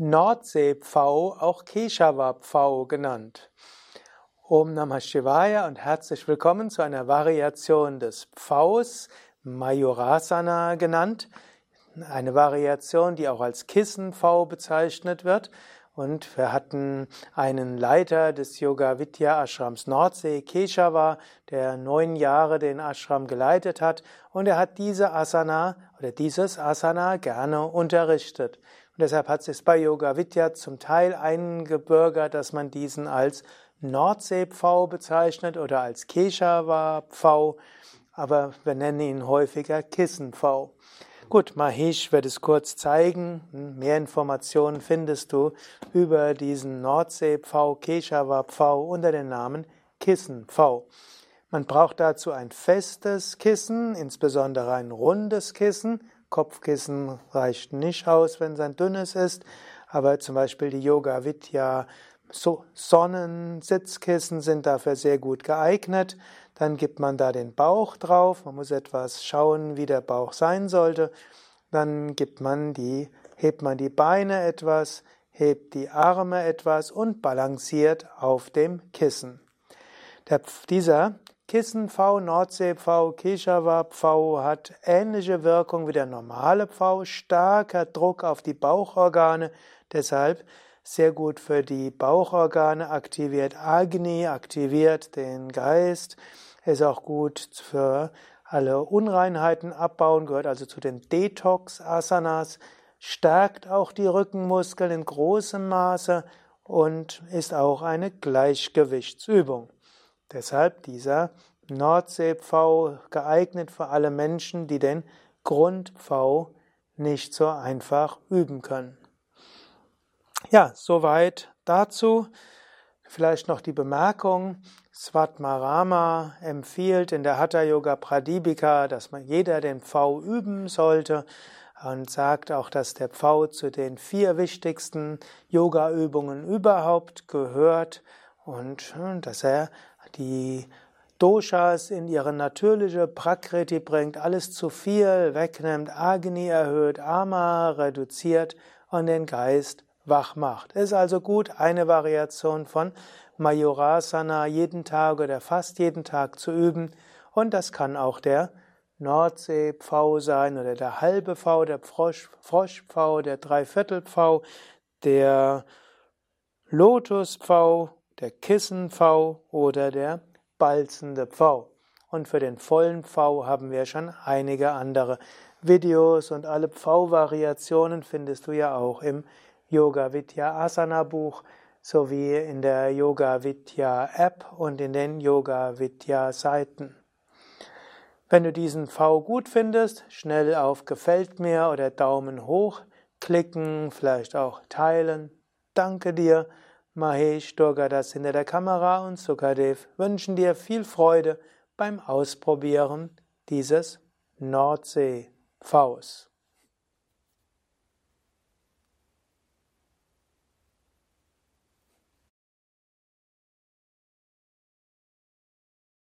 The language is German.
Nordsee-Pfau, auch Keshava-Pfau genannt. Om Namah Shivaya und herzlich willkommen zu einer Variation des Pfaus, Mayurasana genannt. Eine Variation, die auch als Kissen-Pfau bezeichnet wird und wir hatten einen Leiter des Yoga Vidya Ashrams Nordsee, Keshava, der neun Jahre den Ashram geleitet hat. Und er hat diese Asana oder dieses Asana gerne unterrichtet. Und deshalb hat es bei Yoga Vidya zum Teil eingebürgert, dass man diesen als Nordsee-Pfau bezeichnet oder als Keshava-Pfau. Aber wir nennen ihn häufiger Kissen-Pfau. Gut, Mahesh wird es kurz zeigen. Mehr Informationen findest du über diesen Nordsee-Pfau, Keshava-Pfau unter dem Namen Kissen-Pfau. Man braucht dazu ein festes Kissen, insbesondere ein rundes Kissen. Kopfkissen reicht nicht aus, wenn es ein dünnes ist, aber zum Beispiel die Yoga Vidya so Sonnensitzkissen sind dafür sehr gut geeignet. Dann gibt man da den Bauch drauf. Man muss etwas schauen, wie der Bauch sein sollte. Dann gibt man die, hebt man die Beine etwas, hebt die Arme etwas und balanciert auf dem Kissen. Der, dieser Kissen-V, Nordsee-V, Keshava-V hat ähnliche Wirkung wie der normale V, starker Druck auf die Bauchorgane, deshalb sehr gut für die Bauchorgane, aktiviert Agni, aktiviert den Geist, ist auch gut für alle Unreinheiten abbauen, gehört also zu den Detox-Asanas, stärkt auch die Rückenmuskeln in großem Maße und ist auch eine Gleichgewichtsübung. Deshalb dieser Nordsee-Pfau geeignet für alle Menschen, die den Grund-Pfau nicht so einfach üben können. Ja, soweit dazu. Vielleicht noch die Bemerkung, Svatmarama empfiehlt in der Hatha Yoga Pradipika, dass man jeder den Pfau üben sollte und sagt auch, dass der Pfau zu den vier wichtigsten Yoga-Übungen überhaupt gehört und hm, dass er die Doshas in ihre natürliche Prakriti bringt, alles zu viel wegnimmt, Agni erhöht, Ama reduziert und den Geist wach macht. Ist also gut, eine Variation von Majorasana jeden Tag oder fast jeden Tag zu üben. Und das kann auch der Nordsee-Pfau sein oder der halbe Pfau, der Froschpfau, der Dreiviertelpfau, der Lotuspfau, der Kissenpfau oder der balzende Pfau. Und für den vollen Pfau haben wir schon einige andere Videos und alle Pfau-Variationen findest du ja auch im Yoga Vidya Asana Buch sowie in der Yoga Vidya App und in den Yoga Vidya Seiten. Wenn du diesen V gut findest, schnell auf Gefällt mir oder Daumen hoch klicken, vielleicht auch teilen. Danke dir. Mahesh Durgadas hinter der Kamera und Sukadev wünschen dir viel Freude beim Ausprobieren dieses Nordsee-Vs.